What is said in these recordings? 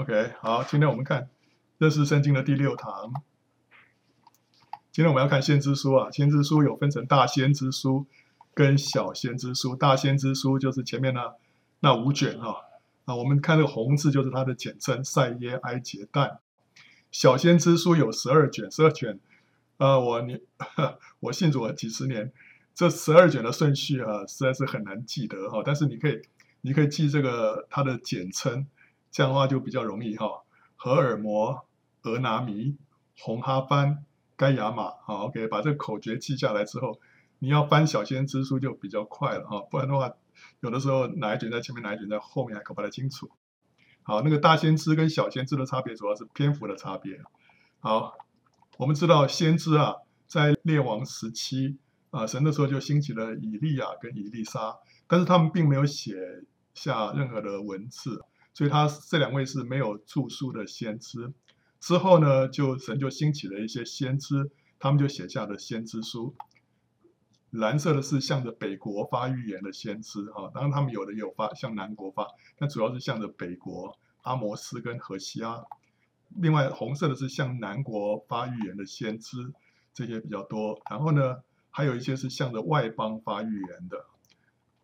OK，好，今天我们看认识圣经的第六堂。今天我们要看先知书啊，先知书有分成大先知书跟小先知书。大先知书就是前面那那五卷哈啊，我们看这个红字就是它的简称赛耶哀杰但。小先知书有十二卷，十二卷，呃，我你 我信主了几十年，这十二卷的顺序啊，实在是很难记得哈。但是你可以你可以记这个它的简称。这样的话就比较容易哈，荷尔摩、俄拿弥、红哈番、该亚玛，好，OK，把这个口诀记下来之后，你要翻小先知书就比较快了哈，不然的话，有的时候哪一卷在前面，哪一卷在后面还搞不太清楚。好，那个大先知跟小先知的差别主要是篇幅的差别。好，我们知道先知啊，在列王时期啊，神的时候就兴起了以利亚跟以利沙，但是他们并没有写下任何的文字。所以他这两位是没有著书的先知，之后呢，就神就兴起了一些先知，他们就写下了先知书。蓝色的是向着北国发预言的先知啊，当然他们有的有发向南国发，但主要是向着北国阿摩斯跟何西阿。另外红色的是向南国发预言的先知，这些比较多。然后呢，还有一些是向着外邦发预言的。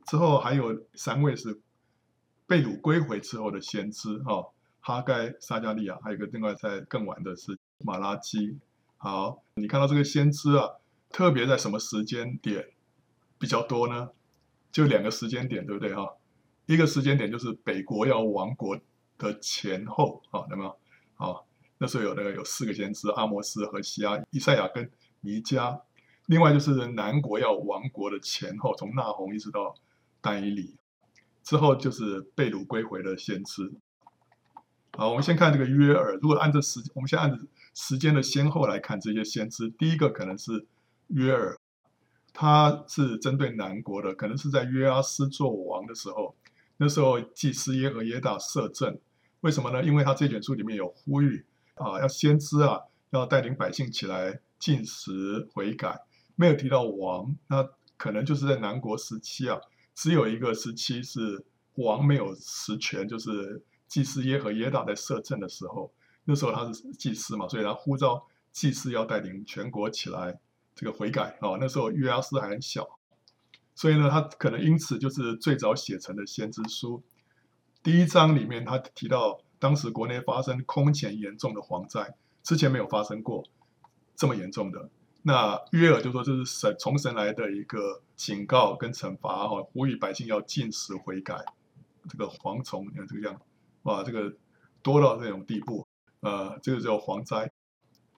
之后还有三位是。被掳归回之后的先知，哈，哈该、撒迦利亚，还有一个另外在更晚的是马拉基。好，你看到这个先知啊，特别在什么时间点比较多呢？就两个时间点，对不对哈？一个时间点就是北国要亡国的前后，啊，有没有？好，那时候有那个有四个先知：阿摩斯、和西亚、以赛亚跟弥迦。另外就是南国要亡国的前后，从那红一直到但以理。之后就是被掳归回的先知。好，我们先看这个约尔。如果按照时，我们先按照时间的先后来看这些先知。第一个可能是约尔，他是针对南国的，可能是在约阿斯做王的时候。那时候祭司耶和耶大摄政，为什么呢？因为他这卷书里面有呼吁啊，要先知啊，要带领百姓起来进食悔改，没有提到王，那可能就是在南国时期啊。只有一个时期是王没有实权，就是祭司耶和耶大在摄政的时候，那时候他是祭司嘛，所以他呼召祭司要带领全国起来这个悔改啊。那时候约阿斯还很小，所以呢，他可能因此就是最早写成的先知书。第一章里面他提到，当时国内发生空前严重的蝗灾，之前没有发生过这么严重的。那约珥就说这是神从神来的一个警告跟惩罚哈，呼吁百姓要禁食悔改。这个蝗虫，你看这个样，哇，这个多到这种地步，呃，这个叫蝗灾，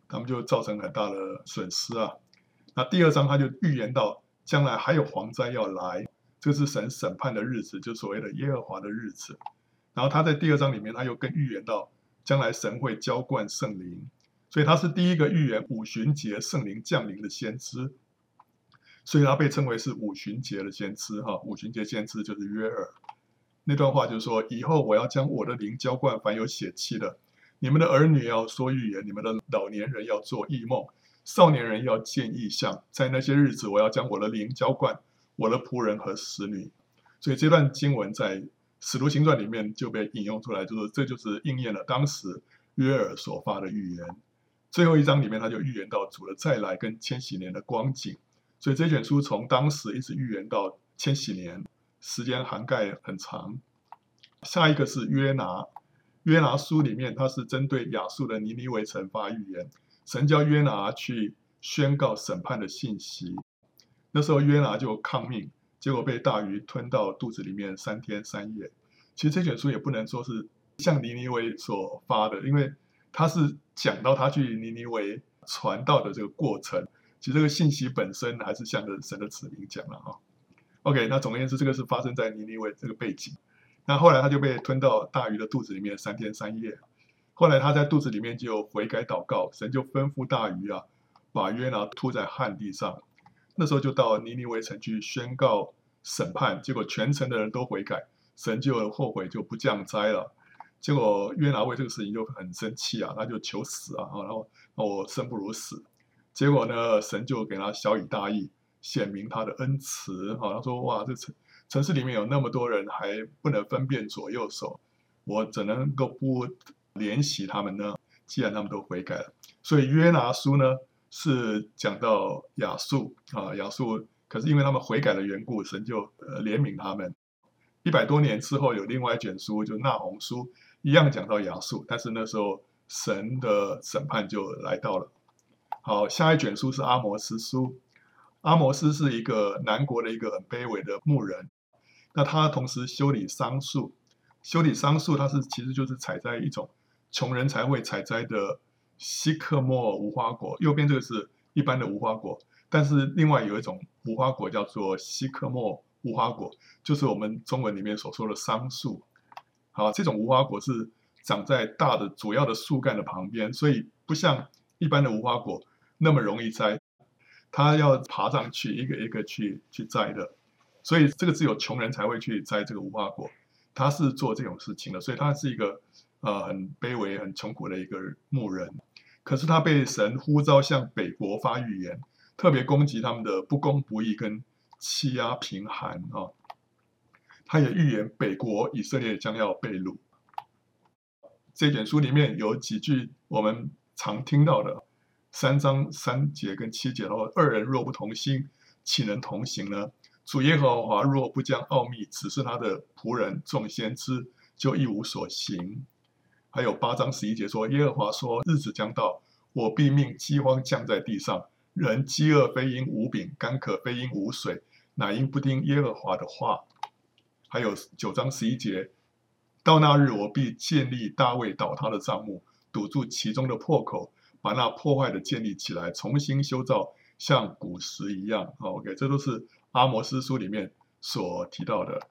他们就造成很大的损失啊。那第二章他就预言到将来还有蝗灾要来，这是神审判的日子，就所谓的耶和华的日子。然后他在第二章里面他又更预言到将来神会浇灌圣灵。所以他是第一个预言五旬节圣灵降临的先知，所以他被称为是五旬节的先知哈。五旬节先知就是约尔，那段话就是说，以后我要将我的灵浇灌凡有血气的，你们的儿女要说预言，你们的老年人要做异梦，少年人要见异象。在那些日子，我要将我的灵浇灌我的仆人和使女。所以这段经文在使徒行传里面就被引用出来，就是这就是应验了当时约尔所发的预言。最后一章里面，他就预言到主的再来跟千禧年的光景，所以这卷书从当时一直预言到千禧年，时间涵盖很长。下一个是约拿，约拿书里面他是针对亚述的尼尼微城发预言，神叫约拿去宣告审判的信息。那时候约拿就抗命，结果被大鱼吞到肚子里面三天三夜。其实这卷书也不能说是像尼尼微所发的，因为。他是讲到他去尼尼微传道的这个过程，其实这个信息本身还是向着神的子民讲了哈。OK，那总而言之，这个是发生在尼尼微这个背景。那后来他就被吞到大鱼的肚子里面三天三夜。后来他在肚子里面就悔改祷告，神就吩咐大鱼啊，把约拿吐在旱地上。那时候就到尼尼微城去宣告审判，结果全城的人都悔改，神就后悔就不降灾了。结果约拿为这个事情就很生气啊，他就求死啊，然后那我生不如死。结果呢，神就给他小以大义，显明他的恩慈。啊，他说：哇，这城城市里面有那么多人还不能分辨左右手，我怎能够不怜惜他们呢？既然他们都悔改了，所以约拿书呢是讲到亚述啊，亚述，可是因为他们悔改的缘故，神就呃怜悯他们。一百多年之后，有另外一卷书，就那红书，一样讲到亚述，但是那时候神的审判就来到了。好，下一卷书是阿摩斯书，阿摩斯是一个南国的一个很卑微的牧人，那他同时修理桑树，修理桑树，他是其实就是采摘一种穷人才会采摘的西克莫无花果，右边这个是一般的无花果，但是另外有一种无花果叫做西克莫。无花果就是我们中文里面所说的桑树，啊，这种无花果是长在大的主要的树干的旁边，所以不像一般的无花果那么容易摘，它要爬上去一个一个去去摘的，所以这个只有穷人才会去摘这个无花果，他是做这种事情的，所以他是一个呃很卑微、很穷苦的一个牧人，可是他被神呼召向北国发预言，特别攻击他们的不公不义跟。欺压贫寒啊，他也预言北国以色列将要被掳。这卷书里面有几句我们常听到的，三章三节跟七节的话，二人若不同心，岂能同行呢？主耶和华若不将奥秘指示他的仆人众先知，就一无所行。还有八章十一节说，耶和华说，日子将到，我必命饥荒降在地上，人饥饿非因无饼，干渴非因无水。乃因不听耶和华的话，还有九章十一节，到那日我必建立大卫倒塌的帐幕，堵住其中的破口，把那破坏的建立起来，重新修造，像古时一样。OK，这都是阿摩斯书里面所提到的。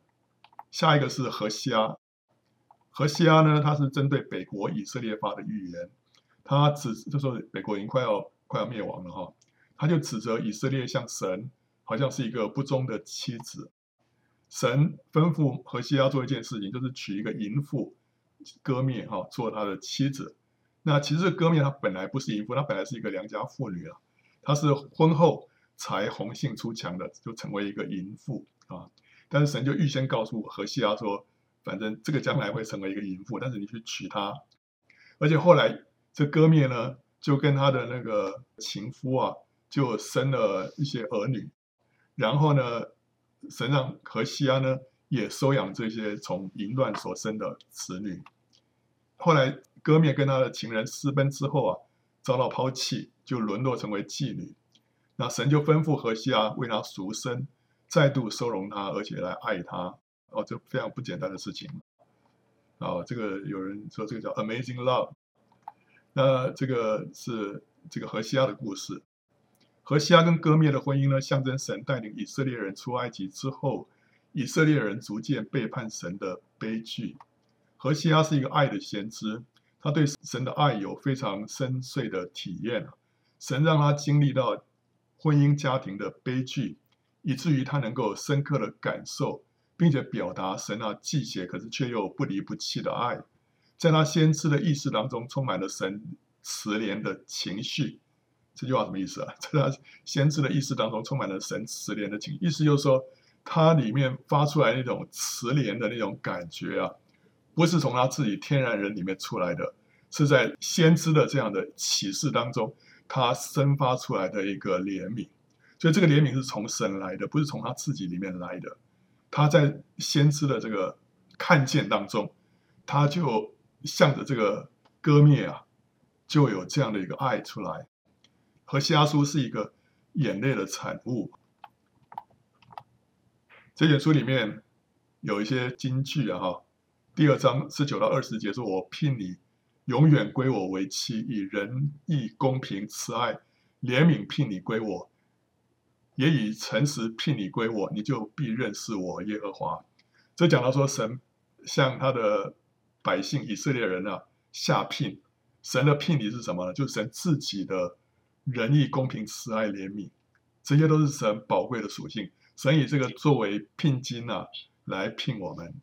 下一个是何西阿，何西阿呢？他是针对北国以色列发的预言，他指就说北国已经快要快要灭亡了哈，他就指责以色列像神。好像是一个不忠的妻子，神吩咐何西阿做一件事情，就是娶一个淫妇歌篾哈做他的妻子。那其实歌篾她本来不是淫妇，她本来是一个良家妇女啊，她是婚后才红杏出墙的，就成为一个淫妇啊。但是神就预先告诉何西阿说，反正这个将来会成为一个淫妇，但是你去娶她。而且后来这歌篾呢，就跟他的那个情夫啊，就生了一些儿女。然后呢，神让何西阿呢也收养这些从淫乱所生的子女。后来歌篾跟他的情人私奔之后啊，遭到抛弃，就沦落成为妓女。那神就吩咐何西阿为他赎身，再度收容他，而且来爱他。哦，这非常不简单的事情。哦，这个有人说这个叫 Amazing Love。那这个是这个何西阿的故事。何西阿跟割灭的婚姻呢，象征神带领以色列人出埃及之后，以色列人逐渐背叛神的悲剧。何西阿是一个爱的先知，他对神的爱有非常深邃的体验。神让他经历到婚姻家庭的悲剧，以至于他能够深刻的感受，并且表达神啊忌邪，可是却又不离不弃的爱。在他先知的意识当中，充满了神慈怜的情绪。这句话什么意思啊？在他先知的意识当中，充满了神慈怜的情，意思就是说，他里面发出来那种慈怜的那种感觉啊，不是从他自己天然人里面出来的，是在先知的这样的启示当中，他生发出来的一个怜悯。所以这个怜悯是从神来的，不是从他自己里面来的。他在先知的这个看见当中，他就向着这个割灭啊，就有这样的一个爱出来。和西阿书是一个眼泪的产物。这卷书里面有一些金句啊，哈。第二章十九到二十节说：“我聘你永远归我为妻，以仁义、公平、慈爱、怜悯聘你归我，也以诚实聘你归我，你就必认识我耶和华。”这讲到说，神向他的百姓以色列人啊下聘，神的聘礼是什么呢？就是神自己的。仁义、公平、慈爱、怜悯，这些都是神宝贵的属性。神以这个作为聘金啊，来聘我们。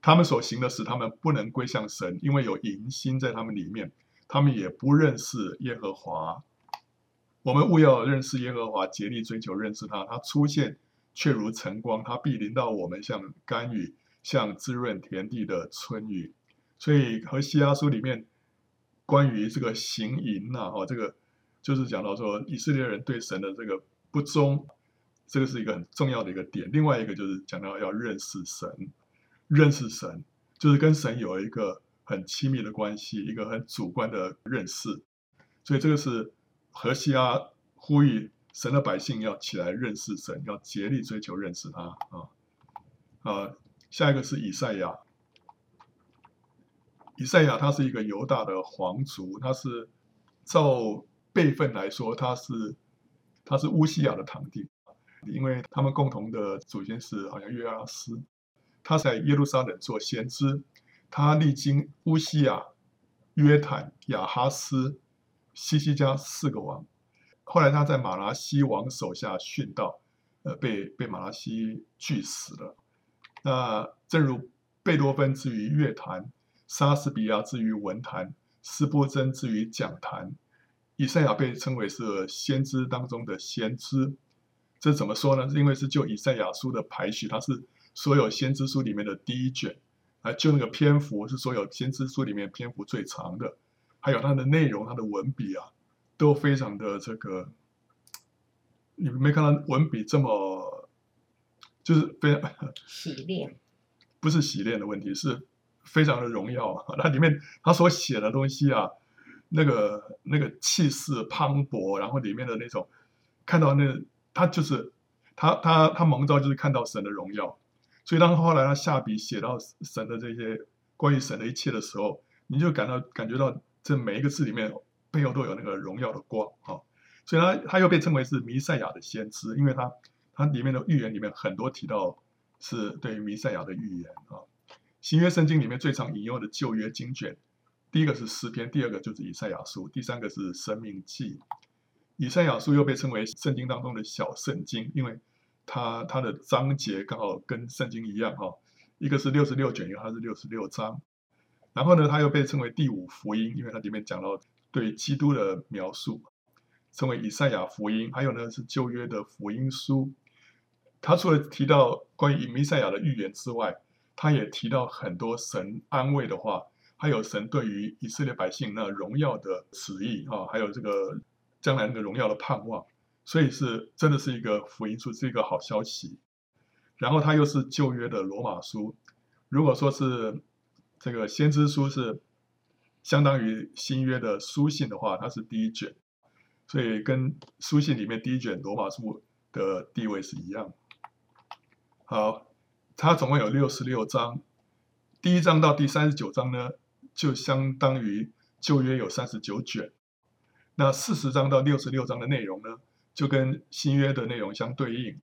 他们所行的事，他们不能归向神，因为有淫心在他们里面。他们也不认识耶和华。我们务要认识耶和华，竭力追求认识他。他出现却如晨光，他必临到我们，像甘雨，像滋润田地的春雨。所以和西阿书里面关于这个行淫呐，哦，这个就是讲到说以色列人对神的这个不忠，这个是一个很重要的一个点。另外一个就是讲到要认识神，认识神就是跟神有一个很亲密的关系，一个很主观的认识。所以这个是何西阿呼吁神的百姓要起来认识神，要竭力追求认识他啊啊！下一个是以赛亚。以赛亚他是一个犹大的皇族，他是照辈分来说，他是他是乌西亚的堂弟，因为他们共同的祖先是好像约阿斯，他在耶路撒冷做先知，他历经乌西亚、约坦、亚哈斯、西西家四个王，后来他在马拉西王手下殉道，呃，被被马拉西拒死了。那正如贝多芬之于乐坛。莎士比亚之于文坛，斯波珍之于讲坛，以赛亚被称为是先知当中的先知。这怎么说呢？因为是就以赛亚书的排序，它是所有先知书里面的第一卷，啊，就那个篇幅是所有先知书里面篇幅最长的，还有它的内容、它的文笔啊，都非常的这个，你没看到文笔这么，就是非常 洗练，不是洗练的问题是。非常的荣耀啊！它里面他所写的东西啊，那个那个气势磅礴，然后里面的那种看到那、他就是他他他蒙召就是看到神的荣耀，所以当后来他下笔写到神的这些关于神的一切的时候，你就感到感觉到这每一个字里面背后都有那个荣耀的光啊！所以他他又被称为是弥赛亚的先知，因为他他里面的预言里面很多提到是对于弥赛亚的预言啊。新约圣经里面最常引用的旧约经卷，第一个是诗篇，第二个就是以赛亚书，第三个是生命记。以赛亚书又被称为圣经当中的小圣经，因为它它的章节刚好跟圣经一样哈，一个是六十六卷，一个它是六十六章。然后呢，它又被称为第五福音，因为它里面讲到对基督的描述，称为以赛亚福音。还有呢是旧约的福音书，它除了提到关于弥赛亚的预言之外，他也提到很多神安慰的话，还有神对于以色列百姓那荣耀的旨意啊，还有这个将来那个荣耀的盼望，所以是真的是一个福音书，是一个好消息。然后他又是旧约的罗马书，如果说是这个先知书是相当于新约的书信的话，它是第一卷，所以跟书信里面第一卷罗马书的地位是一样。好。它总共有六十六章，第一章到第三十九章呢，就相当于旧约有三十九卷。那四十章到六十六章的内容呢，就跟新约的内容相对应。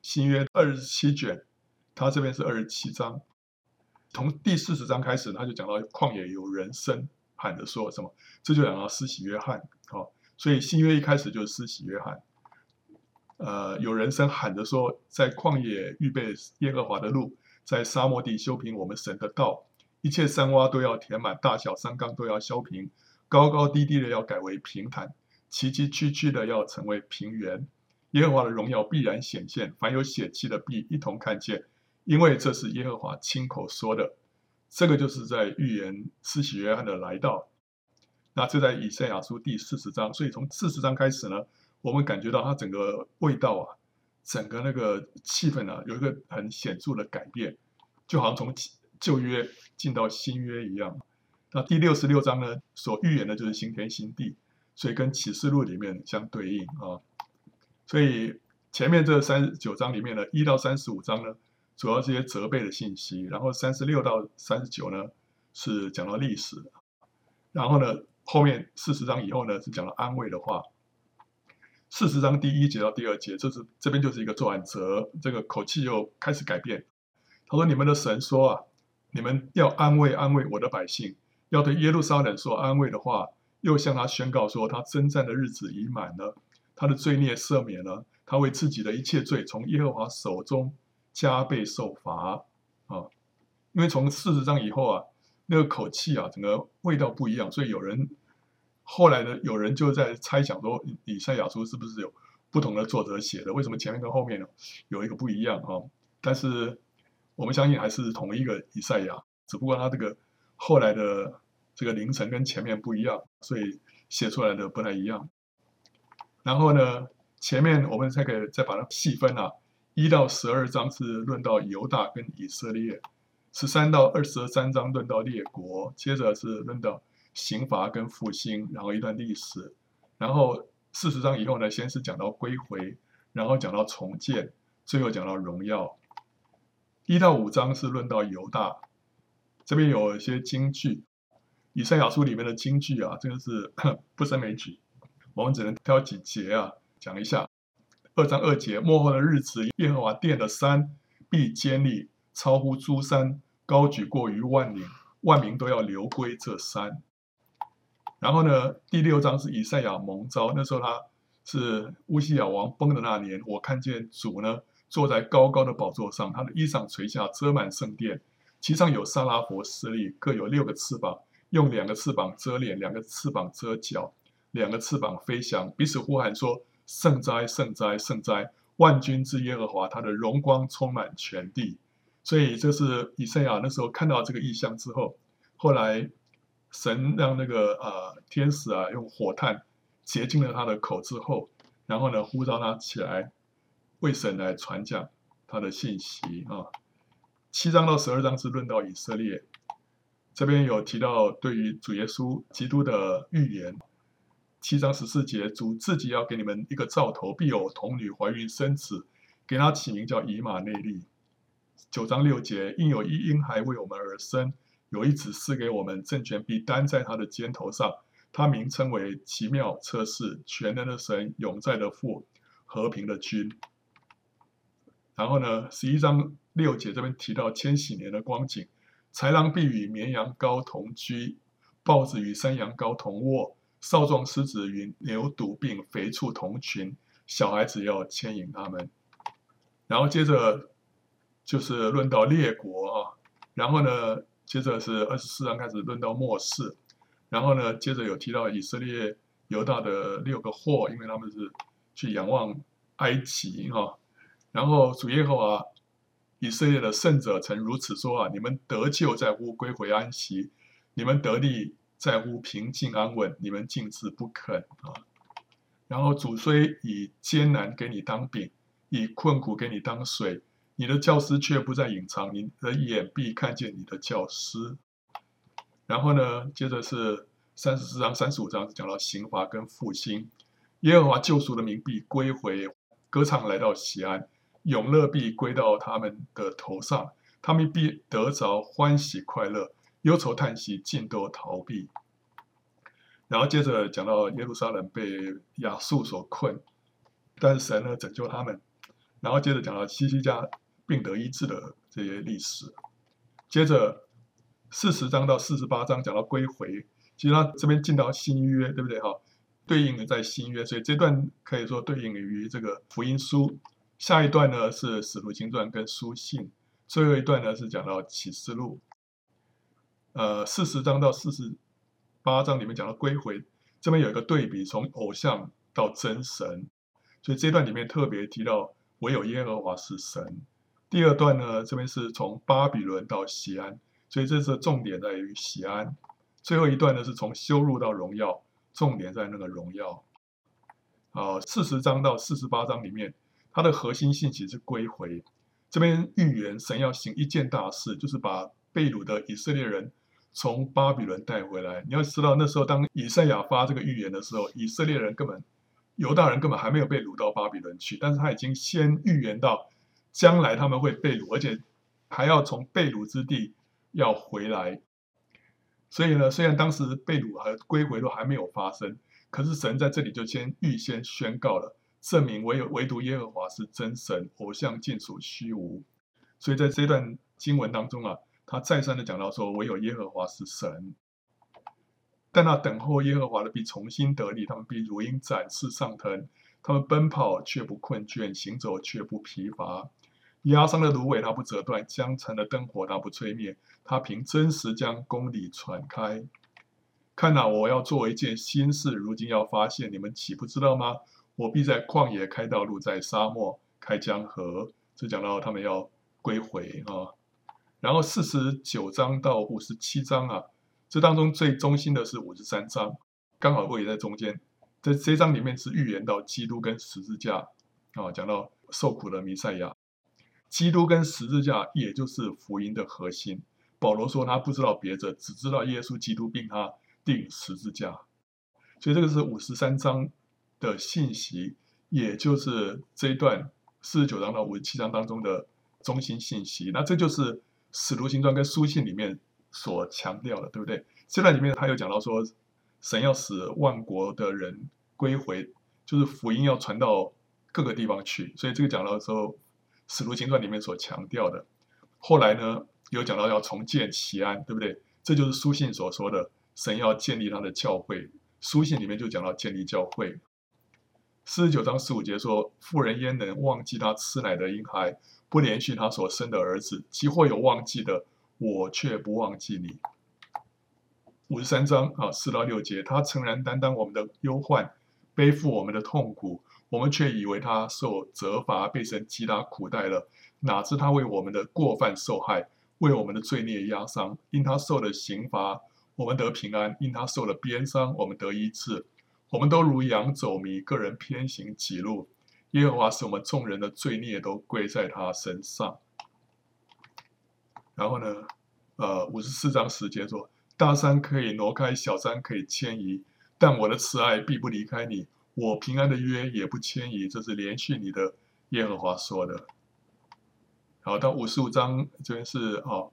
新约二十七卷，它这边是二十七章。从第四十章开始，他就讲到旷野有人声喊着说什么，这就讲到施洗约翰。好，所以新约一开始就是施洗约翰。呃，有人声喊着说，在旷野预备耶和华的路，在沙漠地修平我们神的道，一切山洼都要填满，大小山冈都要削平，高高低低的要改为平坦，崎崎岖岖的要成为平原。耶和华的荣耀必然显现，凡有血气的必一同看见，因为这是耶和华亲口说的。这个就是在预言施洗约翰的来到。那这在以赛亚书第四十章，所以从四十章开始呢。我们感觉到它整个味道啊，整个那个气氛啊，有一个很显著的改变，就好像从旧约进到新约一样。那第六十六章呢，所预言的就是新天新地，所以跟启示录里面相对应啊。所以前面这三十九章里面呢，一到三十五章呢，主要这些责备的信息，然后三十六到三十九呢是讲到历史，然后呢后面四十章以后呢是讲到安慰的话。四十章第一节到第二节，这是这边就是一个转折，这个口气又开始改变。他说：“你们的神说啊，你们要安慰安慰我的百姓，要对耶路撒冷说安慰的话，又向他宣告说，他征战的日子已满了，他的罪孽赦免了，他为自己的一切罪从耶和华手中加倍受罚啊。因为从四十章以后啊，那个口气啊，整个味道不一样，所以有人。”后来呢，有人就在猜想说，以赛亚书是不是有不同的作者写的？为什么前面跟后面呢有一个不一样啊？但是我们相信还是同一个以赛亚，只不过他这个后来的这个凌晨跟前面不一样，所以写出来的不太一样。然后呢，前面我们才可以再把它细分啊，一到十二章是论到犹大跟以色列，十三到二十三章论到列国，接着是论到刑罚跟复兴，然后一段历史，然后四十章以后呢，先是讲到归回，然后讲到重建，最后讲到荣耀。一到五章是论到犹大，这边有一些金句，以赛亚书里面的金句啊，真的是 不胜枚举，我们只能挑几节啊讲一下。二章二节，末后的日子，耶和华殿的山必坚立，超乎诸山，高举过于万岭，万民都要流归这山。然后呢，第六章是以赛亚蒙召，那时候他是乌西雅王崩的那年，我看见主呢。坐在高高的宝座上，他的衣裳垂下，遮满圣殿。其上有沙拉弗侍立，各有六个翅膀，用两个翅膀遮脸，两个翅膀遮脚，两个翅膀飞翔，彼此呼喊说：“圣哉，圣哉，圣哉！万军之耶和华，他的荣光充满全地。”所以这是以赛亚那时候看到这个异象之后，后来神让那个呃天使啊用火炭洁净了他的口之后，然后呢呼召他起来。为神来传讲他的信息啊，七章到十二章是论到以色列，这边有提到对于主耶稣基督的预言。七章十四节，主自己要给你们一个兆头，必有童女怀孕生子，给他起名叫以马内利。九章六节，因有一婴孩为我们而生，有一子赐给我们，政权必担在他的肩头上，他名称为奇妙、策士、全能的神、永在的父、和平的君。然后呢，十一章六节这边提到千禧年的光景，豺狼必与绵羊羔同居，豹子与山羊羔同卧，少壮狮子与牛犊并肥畜同群，小孩子要牵引他们。然后接着就是论到列国啊，然后呢，接着是二十四章开始论到末世，然后呢，接着有提到以色列犹大的六个祸，因为他们是去仰望埃及哈。然后主耶和华以色列的圣者曾如此说啊：你们得救在乎归回安息，你们得力在乎平静安稳，你们竟自不肯啊！然后主虽以艰难给你当饼，以困苦给你当水，你的教师却不再隐藏，你的眼必看见你的教师。然后呢，接着是三十四章、三十五章讲到刑罚跟复兴，耶和华救赎的民必归回，歌唱来到西安。永乐必归到他们的头上，他们必得着欢喜快乐，忧愁叹息尽都逃避。然后接着讲到耶路撒冷被亚述所困，但是神呢拯救他们。然后接着讲到西西家病得医治的这些历史。接着四十章到四十八章讲到归回，其实他这边进到新约，对不对？哈，对应的在新约，所以这段可以说对应于这个福音书。下一段呢是《使徒行传》跟书信，最后一段呢是讲到启示录。呃，四十章到四十八章里面讲到归回，这边有一个对比，从偶像到真神，所以这段里面特别提到唯有耶和华是神。第二段呢，这边是从巴比伦到西安，所以这次重点在于西安。最后一段呢是从羞辱到荣耀，重点在那个荣耀。啊，四十章到四十八章里面。它的核心信息是归回，这边预言神要行一件大事，就是把被掳的以色列人从巴比伦带回来。你要知道，那时候当以赛亚发这个预言的时候，以色列人根本犹大人根本还没有被掳到巴比伦去，但是他已经先预言到将来他们会被掳，而且还要从被掳之地要回来。所以呢，虽然当时被掳和归回都还没有发生，可是神在这里就先预先宣告了。证明唯有唯独耶和华是真神，偶像尽属虚无。所以在这段经文当中啊，他再三的讲到说，唯有耶和华是神。但那等候耶和华的必重新得力，他们必如鹰展翅上腾，他们奔跑却不困倦，行走却不疲乏。压伤的芦苇他不折断，将残的灯火他不吹灭，他凭真实将公理传开。看哪，我要做一件新事，如今要发现，你们岂不知道吗？我必在旷野开道路，在沙漠开江河。这讲到他们要归回啊。然后四十九章到五十七章啊，这当中最中心的是五十三章，刚好位在中间。在这章里面是预言到基督跟十字架啊，讲到受苦的弥赛亚，基督跟十字架也就是福音的核心。保罗说他不知道别的，只知道耶稣基督并他钉十字架。所以这个是五十三章的信息，也就是这一段四十九章到五十七章当中的中心信息。那这就是。使徒行传跟书信里面所强调的，对不对？这段里面他有讲到说，神要使万国的人归回，就是福音要传到各个地方去。所以这个讲到的时候，使徒行传里面所强调的。后来呢，有讲到要重建锡安，对不对？这就是书信所说的，神要建立他的教会。书信里面就讲到建立教会。四十九章十五节说：“妇人焉能忘记她吃奶的婴孩？”不怜恤他所生的儿子，即或有忘记的，我却不忘记你。五十三章啊，四到六节，他诚然担当我们的忧患，背负我们的痛苦，我们却以为他受责罚，被神击打苦待了。哪知他为我们的过犯受害，为我们的罪孽压伤。因他受了刑罚，我们得平安；因他受了鞭伤，我们得医治。我们都如羊走迷，个人偏行己路。耶和华使我们众人的罪孽都归在他身上。然后呢，呃，五十四章十节说：大山可以挪开，小山可以迁移，但我的慈爱必不离开你，我平安的约也不迁移。这是连续你的耶和华说的。好，到五十五章这边是哦，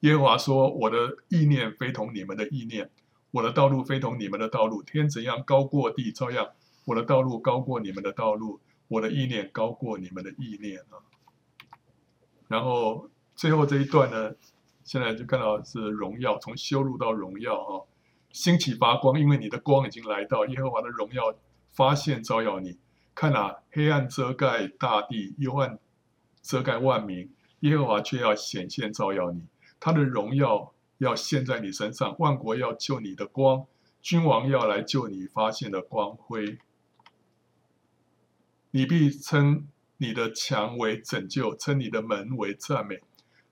耶和华说：我的意念非同你们的意念，我的道路非同你们的道路。天怎样高过地，照样我的道路高过你们的道路。我的意念高过你们的意念啊，然后最后这一段呢，现在就看到是荣耀，从羞辱到荣耀啊，兴起发光，因为你的光已经来到，耶和华的荣耀发现照耀你。看啊，黑暗遮盖大地，幽暗遮盖万民，耶和华却要显现照耀你，他的荣耀要现在你身上，万国要救你的光，君王要来救你发现的光辉。你必称你的墙为拯救，称你的门为赞美。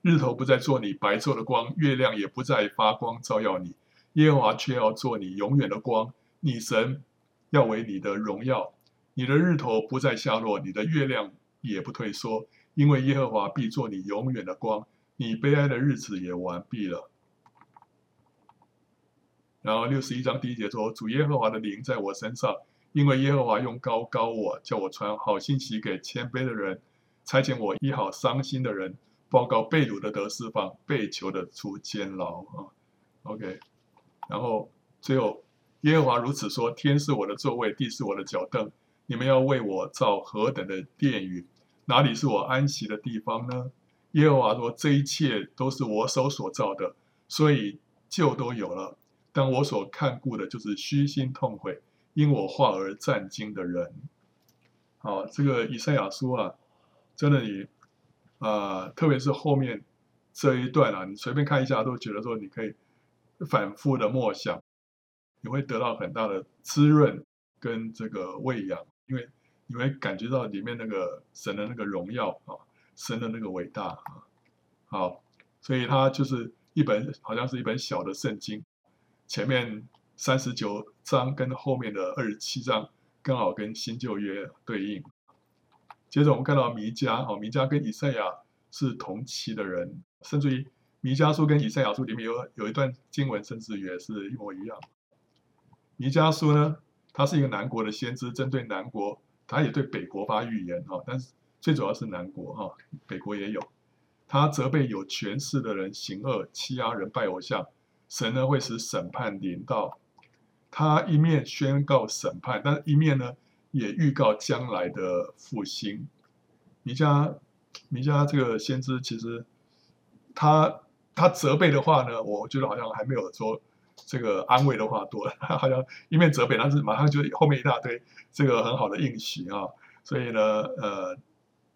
日头不再做你白昼的光，月亮也不再发光照耀你。耶和华却要做你永远的光，你神要为你的荣耀。你的日头不再下落，你的月亮也不退缩，因为耶和华必做你永远的光，你悲哀的日子也完毕了。然后六十一章第一节说：主耶和华的灵在我身上。因为耶和华用高高我，叫我传好信息给谦卑的人，差遣我医好伤心的人，报告被掳的得释放，被囚的出监牢啊。OK，然后最后耶和华如此说：天是我的座位，地是我的脚凳，你们要为我造何等的殿宇？哪里是我安息的地方呢？耶和华说：这一切都是我手所造的，所以就都有了。但我所看顾的就是虚心痛悔。因我话而战兢的人，好，这个以赛亚书啊，真的你啊、特别是后面这一段啊，你随便看一下，都觉得说你可以反复的默想，你会得到很大的滋润跟这个喂养，因为你会感觉到里面那个神的那个荣耀啊，神的那个伟大啊，好，所以它就是一本好像是一本小的圣经，前面。三十九章跟后面的二十七章刚好跟新旧约对应。接着我们看到弥迦，哦，弥迦跟以赛亚是同期的人，甚至于弥迦书跟以赛亚书里面有有一段经文，甚至也是一模一样。弥迦书呢，他是一个南国的先知，针对南国，他也对北国发预言，哈，但是最主要是南国，哈，北国也有。他责备有权势的人行恶，欺压人，拜偶像，神呢会使审判临到。他一面宣告审判，但一面呢，也预告将来的复兴。弥迦，弥迦这个先知，其实他他责备的话呢，我觉得好像还没有说这个安慰的话多。他 好像一面责备，但是马上就后面一大堆这个很好的应许啊。所以呢，呃，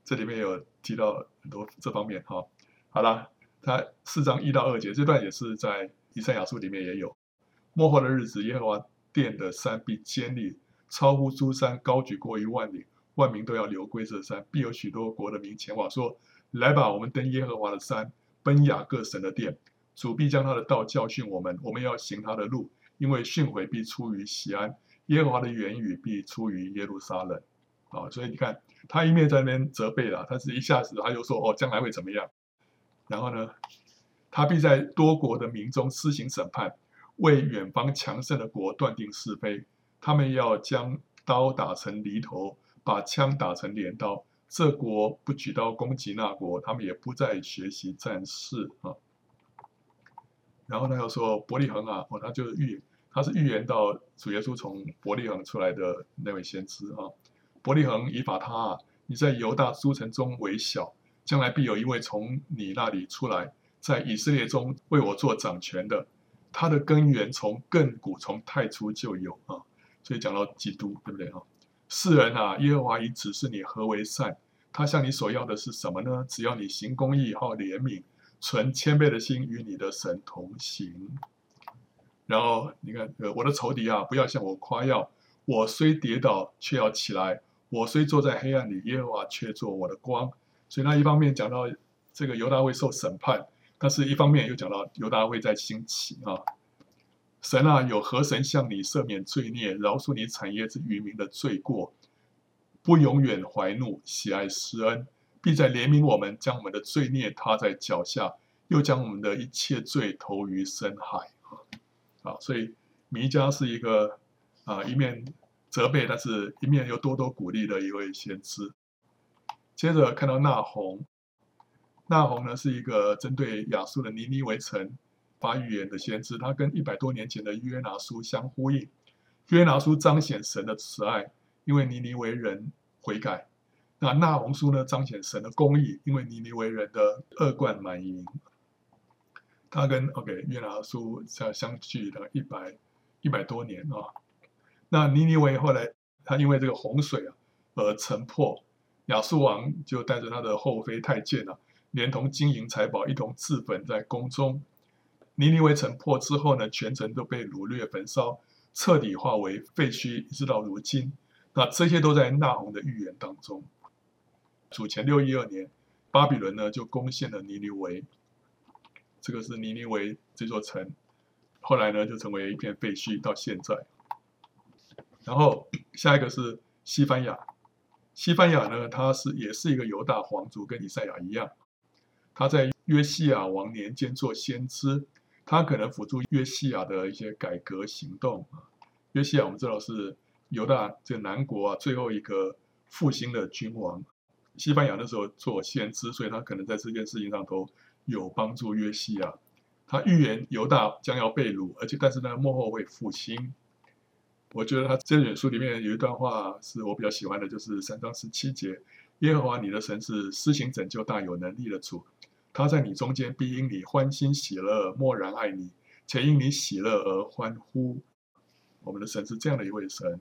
这里面有提到很多这方面哈。好了，他四章一到二节这段也是在以赛亚书里面也有。末后的日子，耶和华殿的山必坚立，超乎诸山，高举过于万里，万民都要流归这山。必有许多国的民前往，说：“来吧，我们登耶和华的山，奔雅各神的殿。主必将他的道教训我们，我们要行他的路，因为训诲必出于西安，耶和华的言语必出于耶路撒冷。啊，所以你看，他一面在那边责备了，他是一下子他就说哦，将来会怎么样？然后呢，他必在多国的民中施行审判，为远方强盛的国断定是非。他们要将刀打成犁头，把枪打成镰刀。这国不举刀攻击那国，他们也不再学习战事啊。然后他又说伯利恒啊，哦，他就是预他是预言到主耶稣从伯利恒出来的那位先知啊。伯利恒以法他啊，你在犹大诸城中为小，将来必有一位从你那里出来，在以色列中为我做掌权的。他的根源从亘古从太初就有啊，所以讲到基督，对不对啊？世人啊，耶和华已指示你何为善，他向你所要的是什么呢？只要你行公义，好怜悯，存谦卑的心，与你的神同行。然后你看，呃，我的仇敌啊，不要向我夸耀，我虽跌倒，却要起来。我虽坐在黑暗里，耶和华却做我的光。所以，他一方面讲到这个犹大会受审判，但是一方面又讲到犹大会在兴起啊。神啊，有何神向你赦免罪孽，饶恕你产业之余民的罪过，不永远怀怒，喜爱施恩，必在怜悯我们，将我们的罪孽踏在脚下，又将我们的一切罪投于深海啊。啊，所以弥迦是一个啊一面。责备，但是一面又多多鼓励的一位先知。接着看到那鸿，那鸿呢是一个针对亚述的尼尼微城发预言的先知，他跟一百多年前的约拿书相呼应。约拿书彰显神的慈爱，因为尼尼微人悔改；那那鸿书呢彰显神的公义，因为尼尼微人的恶贯满盈。他跟 OK 约拿书相相距了一百一百多年啊。那尼尼微后来，他因为这个洪水啊而城破，亚述王就带着他的后妃太监啊，连同金银财宝一同自焚在宫中。尼尼微城破之后呢，全城都被掳掠焚烧，彻底化为废墟，一直到如今。那这些都在纳洪的预言当中。主前六一二年，巴比伦呢就攻陷了尼尼微，这个是尼尼微这座城，后来呢就成为一片废墟，到现在。然后下一个是西班牙，西班牙呢，它是也是一个犹大皇族，跟以赛亚一样，他在约西亚王年间做先知，他可能辅助约西亚的一些改革行动啊。约西亚我们知道是犹大这南国啊最后一个复兴的君王，西班牙那时候做先知，所以他可能在这件事情上头有帮助约西亚。他预言犹大将要被掳，而且但是呢幕后会复兴。我觉得他这卷书里面有一段话是我比较喜欢的，就是三章十七节：耶和华你的神是施行拯救大有能力的主，他在你中间必因你欢欣喜乐，默然爱你，且因你喜乐而欢呼。我们的神是这样的一位神。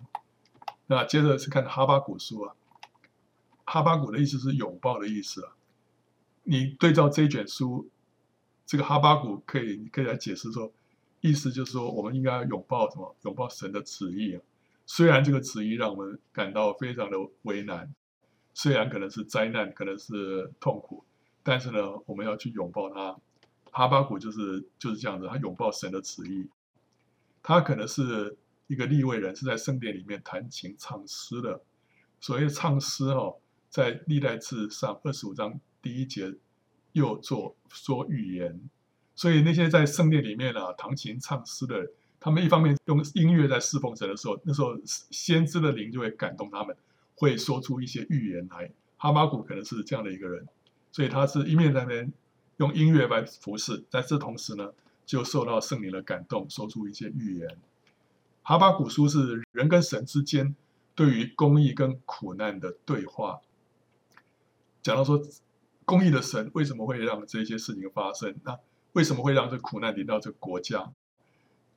那接着是看哈巴谷书啊，哈巴谷的意思是拥抱的意思啊。你对照这一卷书，这个哈巴谷可以可以来解释说。意思就是说，我们应该要拥抱什么？拥抱神的旨意啊！虽然这个旨意让我们感到非常的为难，虽然可能是灾难，可能是痛苦，但是呢，我们要去拥抱他。哈巴谷就是就是这样子，他拥抱神的旨意。他可能是一个立位人，是在圣殿里面弹琴唱诗的。所谓唱诗哦，在历代志上二十五章第一节又做说预言。所以那些在圣殿里面啊，弹琴唱诗的人，他们一方面用音乐在侍奉神的时候，那时候先知的灵就会感动他们，会说出一些预言来。哈巴谷可能是这样的一个人，所以他是一面在那边用音乐来服侍，在这同时呢，就受到圣灵的感动，说出一些预言。哈巴谷书是人跟神之间对于公义跟苦难的对话，讲到说公义的神为什么会让这些事情发生？那为什么会让这苦难临到这个国家？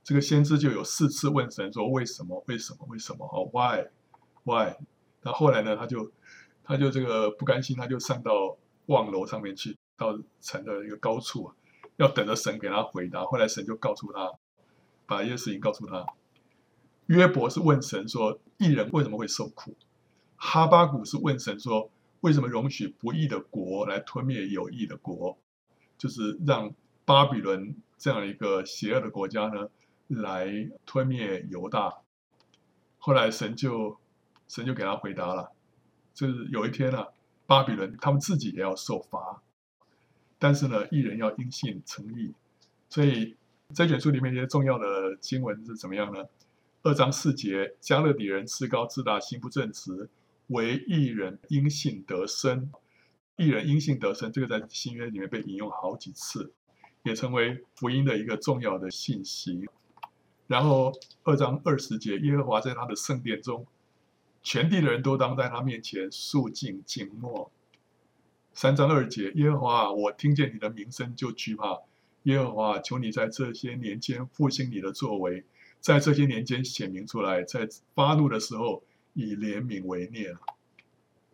这个先知就有四次问神说：“为什么？为什么？为什么？哦，Why？Why？” 那后来呢？他就他就这个不甘心，他就上到望楼上面去，到城的一个高处啊，要等着神给他回答。后来神就告诉他，把一些事情告诉他。约伯是问神说：“义人为什么会受苦？”哈巴谷是问神说：“为什么容许不义的国来吞灭有义的国？”就是让巴比伦这样一个邪恶的国家呢，来吞灭犹大。后来神就神就给他回答了，就是有一天啊，巴比伦他们自己也要受罚，但是呢，异人要因信称义。所以这卷书里面一些重要的经文是怎么样呢？二章四节，加勒底人自高自大，心不正直，为异人因信得生。异人因信得生，这个在新约里面被引用好几次，也成为福音的一个重要的信息。然后二章二十节，耶和华在他的圣殿中，全地的人都当在他面前肃静静默。三章二节，耶和华，我听见你的名声就惧怕。耶和华，求你在这些年间复兴你的作为，在这些年间显明出来，在发怒的时候以怜悯为念。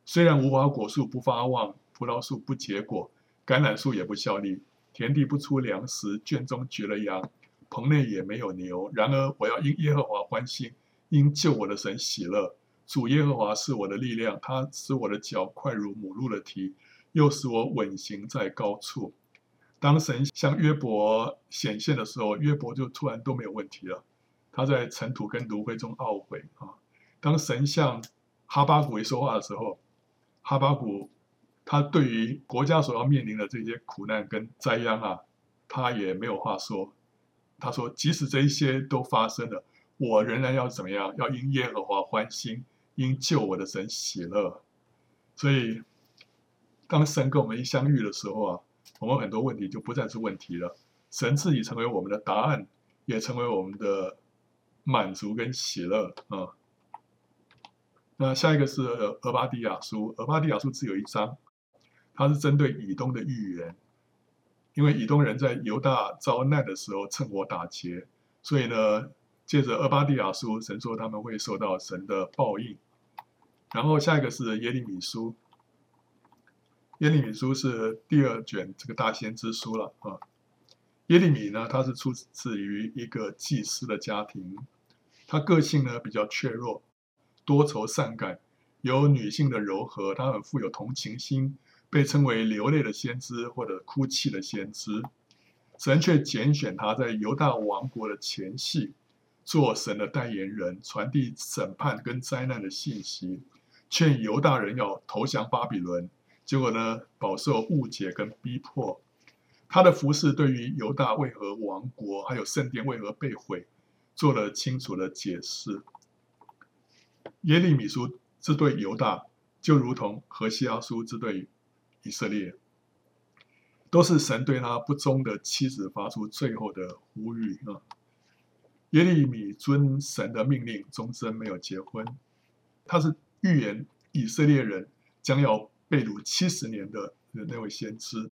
虽然无花果树不发旺。葡萄树不结果，橄榄树也不效力，田地不出粮食，圈中绝了羊，棚内也没有牛。然而我要因耶和华欢心，因救我的神喜乐。主耶和华是我的力量，他使我的脚快如母鹿的蹄，又使我稳行在高处。当神向约伯显现的时候，约伯就突然都没有问题了。他在尘土跟炉灰中懊悔啊。当神向哈巴谷一说话的时候，哈巴谷。他对于国家所要面临的这些苦难跟灾殃啊，他也没有话说。他说：“即使这一些都发生了，我仍然要怎么样？要因耶和华欢心，因救我的神喜乐。”所以，当神跟我们一相遇的时候啊，我们很多问题就不再是问题了。神自己成为我们的答案，也成为我们的满足跟喜乐啊。那下一个是俄巴底亚书，俄巴底亚书只有一章。它是针对以东的预言，因为以东人在犹大遭难的时候趁火打劫，所以呢，借着俄巴底亚书，神说他们会受到神的报应。然后下一个是耶利米书，耶利米书是第二卷这个大先知书了啊。耶利米呢，他是出自于一个祭司的家庭，他个性呢比较怯弱，多愁善感，有女性的柔和，他很富有同情心。被称为流泪的先知或者哭泣的先知，神却拣选他在犹大王国的前夕做神的代言人，传递审判跟灾难的信息，劝犹大人要投降巴比伦。结果呢，饱受误解跟逼迫。他的服饰对于犹大为何亡国，还有圣殿为何被毁，做了清楚的解释。耶利米书之对犹大，就如同何西阿书之对。以色列都是神对他不忠的妻子发出最后的呼吁啊！耶利米遵神的命令，终身没有结婚。他是预言以色列人将要被掳七十年的那位先知，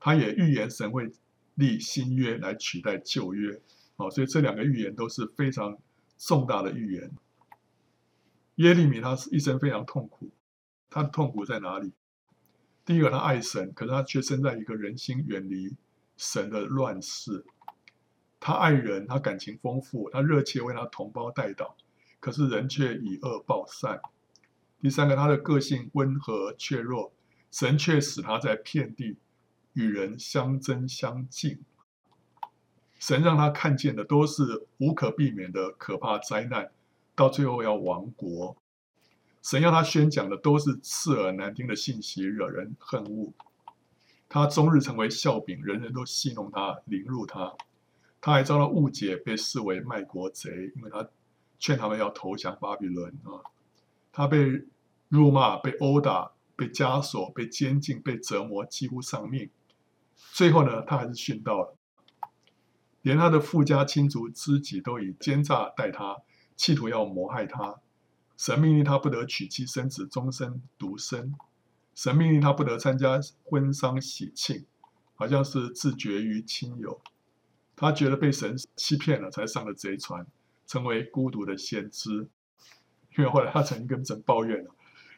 他也预言神会立新约来取代旧约啊！所以这两个预言都是非常重大的预言。耶利米他是一生非常痛苦，他的痛苦在哪里？第一个，他爱神，可是他却生在一个人心远离神的乱世。他爱人，他感情丰富，他热切为他同胞代祷，可是人却以恶报善。第三个，他的个性温和怯弱，神却使他在遍地与人相争相竞。神让他看见的都是无可避免的可怕灾难，到最后要亡国。神要他宣讲的都是刺耳难听的信息，惹人恨恶。他终日成为笑柄，人人都戏弄他，凌辱他。他还遭到误解，被视为卖国贼，因为他劝他们要投降巴比伦啊。他被辱骂，被殴打，被枷锁，被监禁，被折磨，几乎丧命。最后呢，他还是殉道了。连他的富家亲族知己都以奸诈待他，企图要谋害他。神命令他不得娶妻生子，终身独身。神命令他不得参加婚丧喜庆，好像是自绝于亲友。他觉得被神欺骗了，才上了贼船，成为孤独的先知。因为后来他曾经跟神抱怨了，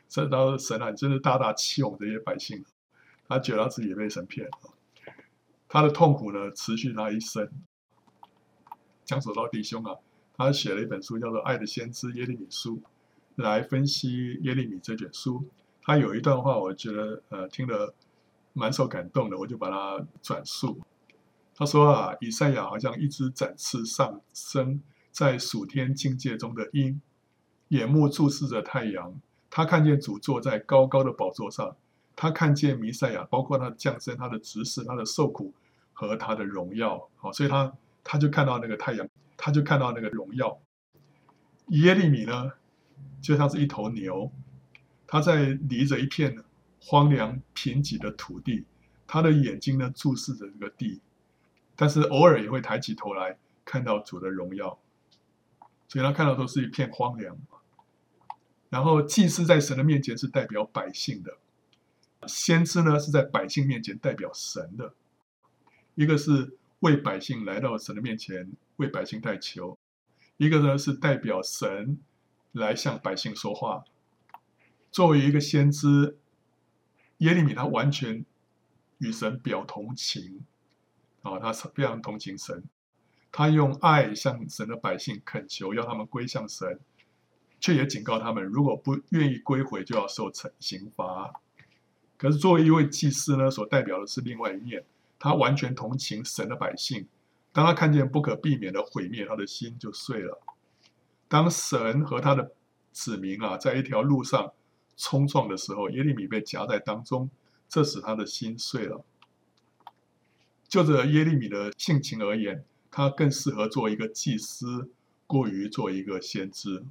说：“到神啊，真是大大欺哄这些百姓。”他觉得他自己也被神骗了。他的痛苦呢，持续他一生。讲手刀弟兄啊，他写了一本书，叫做《爱的先知耶利米书》。来分析耶利米这卷书，他有一段话，我觉得呃听了蛮受感动的，我就把它转述。他说啊，以赛亚好像一只展翅上升在属天境界中的鹰，眼目注视着太阳。他看见主坐在高高的宝座上，他看见弥赛亚，包括他的降生、他的执事、他的受苦和他的荣耀。好，所以他他就看到那个太阳，他就看到那个荣耀。耶利米呢，就像是一头牛，他在离着一片荒凉贫瘠的土地，他的眼睛呢注视着这个地，但是偶尔也会抬起头来看到主的荣耀，所以他看到都是一片荒凉。然后祭司在神的面前是代表百姓的，先知呢是在百姓面前代表神的，一个是为百姓来到神的面前为百姓代求，一个呢是代表神来向百姓说话。作为一个先知，耶利米他完全与神表同情，啊，他是非常同情神，他用爱向神的百姓恳求，要他们归向神。却也警告他们，如果不愿意归回，就要受惩刑罚。可是作为一位祭司呢，所代表的是另外一面，他完全同情神的百姓。当他看见不可避免的毁灭，他的心就碎了。当神和他的子民啊，在一条路上冲撞的时候，耶利米被夹在当中，这使他的心碎了。就着耶利米的性情而言，他更适合做一个祭司，过于做一个先知。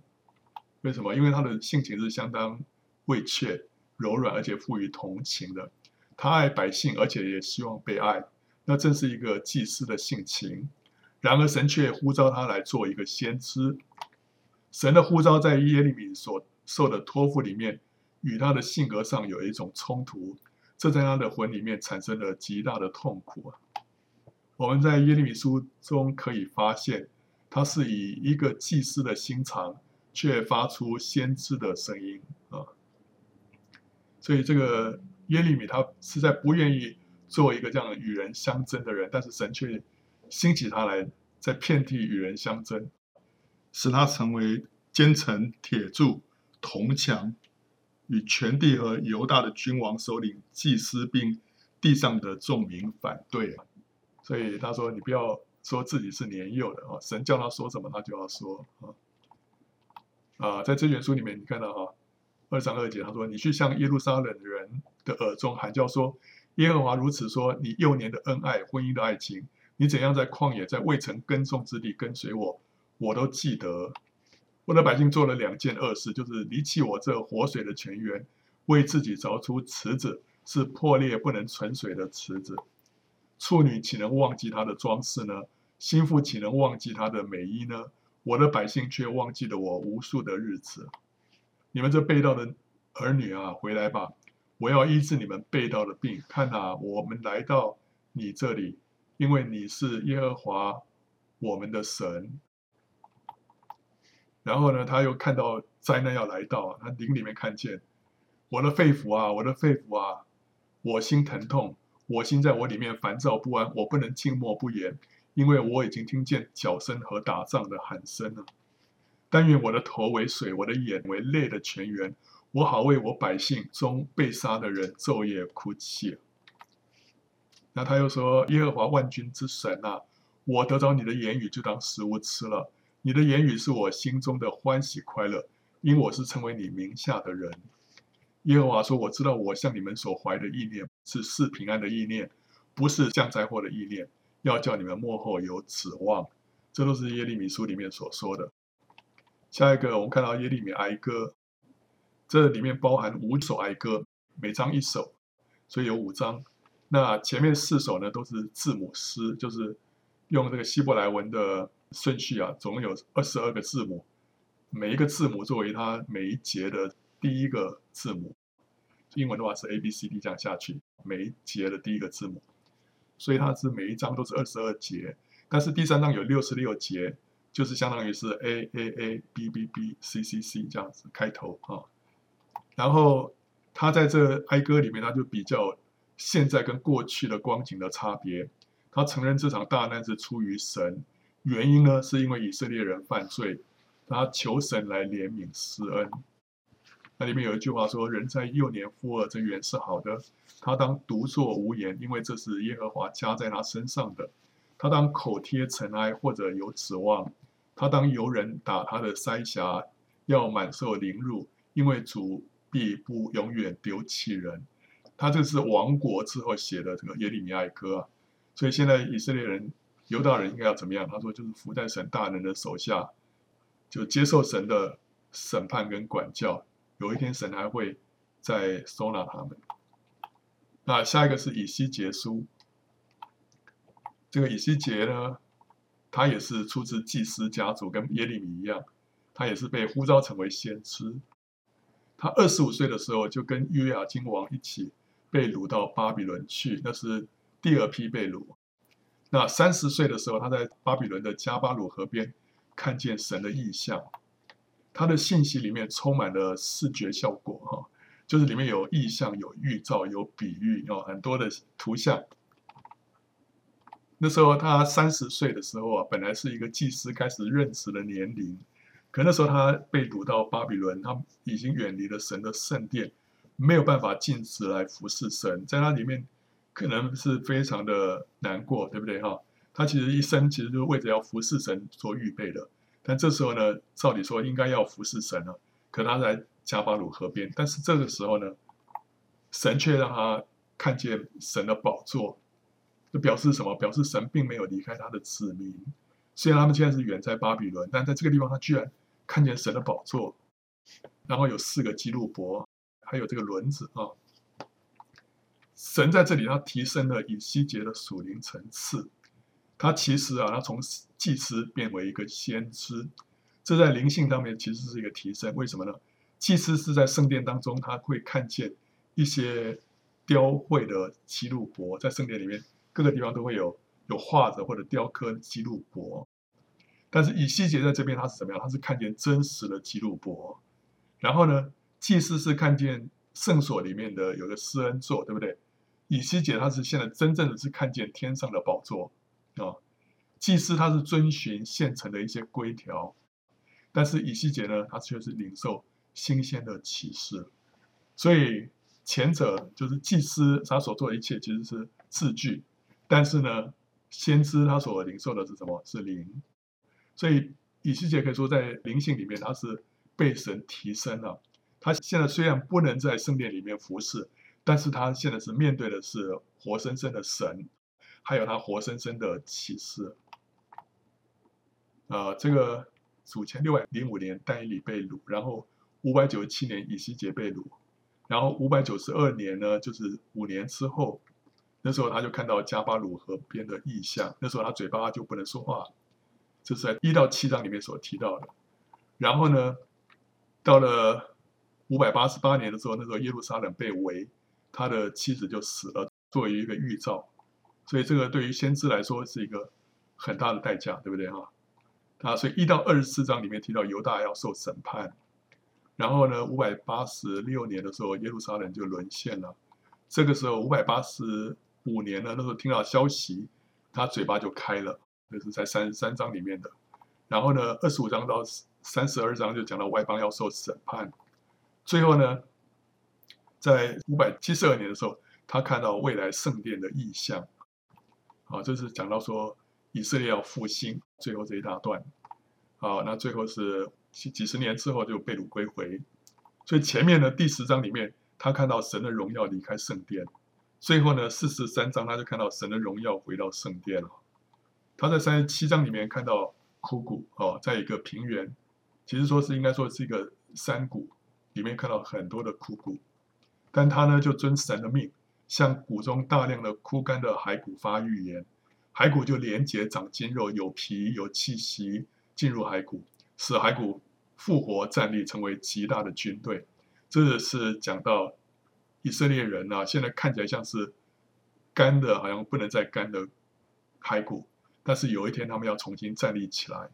为什么？因为他的性情是相当畏怯、柔软，而且富于同情的。他爱百姓，而且也希望被爱。那正是一个祭司的性情。然而，神却呼召他来做一个先知。神的呼召在耶利米所受的托付里面，与他的性格上有一种冲突。这在他的魂里面产生了极大的痛苦啊。我们在耶利米书中可以发现，他是以一个祭司的心肠。却发出先知的声音啊，所以这个耶利米他实在不愿意做一个这样与人相争的人，但是神却兴起他来，在遍地与人相争，使他成为坚城铁柱、铜墙，与全地和犹大的君王、首领、祭司并地上的众民反对。所以他说：“你不要说自己是年幼的啊，神叫他说什么，他就要说啊。”啊，在这卷书里面，你看到哈，二三二节，他说：“你去向耶路撒冷人的耳中喊叫说，耶和华如此说：你幼年的恩爱，婚姻的爱情，你怎样在旷野，在未曾耕种之地跟随我，我都记得。我的百姓做了两件恶事，就是离弃我这活水的泉源，为自己凿出池子，是破裂不能存水的池子。处女岂能忘记她的装饰呢？心腹岂能忘记她的美衣呢？”我的百姓却忘记了我无数的日子，你们这背道的儿女啊，回来吧！我要医治你们背道的病。看啊，我们来到你这里，因为你是耶和华我们的神。然后呢，他又看到灾难要来到，他灵里面看见我的肺腑啊，我的肺腑啊，我心疼痛，我心在我里面烦躁不安，我不能静默不言。因为我已经听见角声和打仗的喊声了。但愿我的头为水，我的眼为泪的泉源，我好为我百姓中被杀的人昼夜哭泣。那他又说：“耶和华万军之神啊，我得着你的言语就当食物吃了。你的言语是我心中的欢喜快乐，因我是称为你名下的人。”耶和华说：“我知道我向你们所怀的意念是赐平安的意念，不是降灾祸的意念。”要叫你们幕后有指望，这都是耶利米书里面所说的。下一个，我们看到耶利米哀歌，这里面包含五首哀歌，每章一首，所以有五章。那前面四首呢，都是字母诗，就是用这个希伯来文的顺序啊，总共有二十二个字母，每一个字母作为它每一节的第一个字母。英文的话是 A B C D 这样下去，每一节的第一个字母。所以它是每一章都是二十二节，但是第三章有六十六节，就是相当于是 A A A B B B C C C 这样子开头啊。然后他在这哀歌里面，他就比较现在跟过去的光景的差别。他承认这场大难是出于神，原因呢是因为以色列人犯罪，他求神来怜悯施恩。那里面有一句话说：“人在幼年负轭，这原是好的。他当独坐无言，因为这是耶和华加在他身上的。他当口贴尘埃，或者有指望。他当由人打他的腮颊，要满受凌辱，因为主必不永远丢弃人。”他这是亡国之后写的这个耶利米哀歌啊。所以现在以色列人、犹大人应该要怎么样？他说：“就是伏在神大能的手下，就接受神的审判跟管教。”有一天，神还会再收纳他们。那下一个是以西结书。这个以西结呢，他也是出自祭司家族，跟耶利米一样，他也是被呼召成为先知。他二十五岁的时候，就跟约雅斤王一起被掳到巴比伦去，那是第二批被掳。那三十岁的时候，他在巴比伦的加巴鲁河边看见神的异象。他的信息里面充满了视觉效果，哈，就是里面有意象、有预兆、有比喻，有很多的图像。那时候他三十岁的时候啊，本来是一个祭司开始任职的年龄，可那时候他被掳到巴比伦，他已经远离了神的圣殿，没有办法进职来服侍神，在那里面可能是非常的难过，对不对哈？他其实一生其实就是为着要服侍神所预备的。但这时候呢，照理说应该要服侍神了，可他在加巴鲁河边。但是这个时候呢，神却让他看见神的宝座，就表示什么？表示神并没有离开他的子民。虽然他们现在是远在巴比伦，但在这个地方他居然看见神的宝座，然后有四个基路伯，还有这个轮子啊。神在这里他提升了以西结的属灵层次。他其实啊，他从祭司变为一个先知，这在灵性上面其实是一个提升。为什么呢？祭司是在圣殿当中，他会看见一些雕绘的基路伯，在圣殿里面各个地方都会有有画着或者雕刻基路伯。但是以西结在这边他是怎么样？他是看见真实的基路伯。然后呢，祭司是看见圣所里面的有个施恩座，对不对？以西结他是现在真正的是看见天上的宝座。哦，祭司他是遵循现成的一些规条，但是以西结呢，他却是领受新鲜的启示。所以前者就是祭司他所做的一切其实是字句，但是呢，先知他所领受的是什么？是灵。所以以西结可以说在灵性里面他是被神提升了。他现在虽然不能在圣殿里面服侍，但是他现在是面对的是活生生的神。还有他活生生的启示，啊、这个主前六百零五年但以理被掳，然后五百九十七年以西结被掳，然后五百九十二年呢，就是五年之后，那时候他就看到加巴鲁河边的异象，那时候他嘴巴就不能说话，这是在一到七章里面所提到的。然后呢，到了五百八十八年的时候，那时候耶路撒冷被围，他的妻子就死了，作为一个预兆。所以这个对于先知来说是一个很大的代价，对不对哈？啊，所以一到二十四章里面提到犹大要受审判，然后呢，五百八十六年的时候耶路撒冷就沦陷了。这个时候五百八十五年呢，那时候听到消息，他嘴巴就开了，这是在三十三章里面的。然后呢，二十五章到三十二章就讲到外邦要受审判。最后呢，在五百七十二年的时候，他看到未来圣殿的异象。好，这是讲到说以色列要复兴，最后这一大段。好，那最后是几几十年之后就被掳归回。所以前面的第十章里面，他看到神的荣耀离开圣殿。最后呢，四十三章他就看到神的荣耀回到圣殿了。他在三十七章里面看到枯骨，哦，在一个平原，其实说是应该说是一个山谷里面看到很多的枯骨，但他呢就遵神的命。向骨中大量的枯干的骸骨发预言，骸骨就连结长筋肉，有皮有气息进入骸骨，使骸骨复活站立，成为极大的军队。这是讲到以色列人啊，现在看起来像是干的，好像不能再干的骸骨，但是有一天他们要重新站立起来。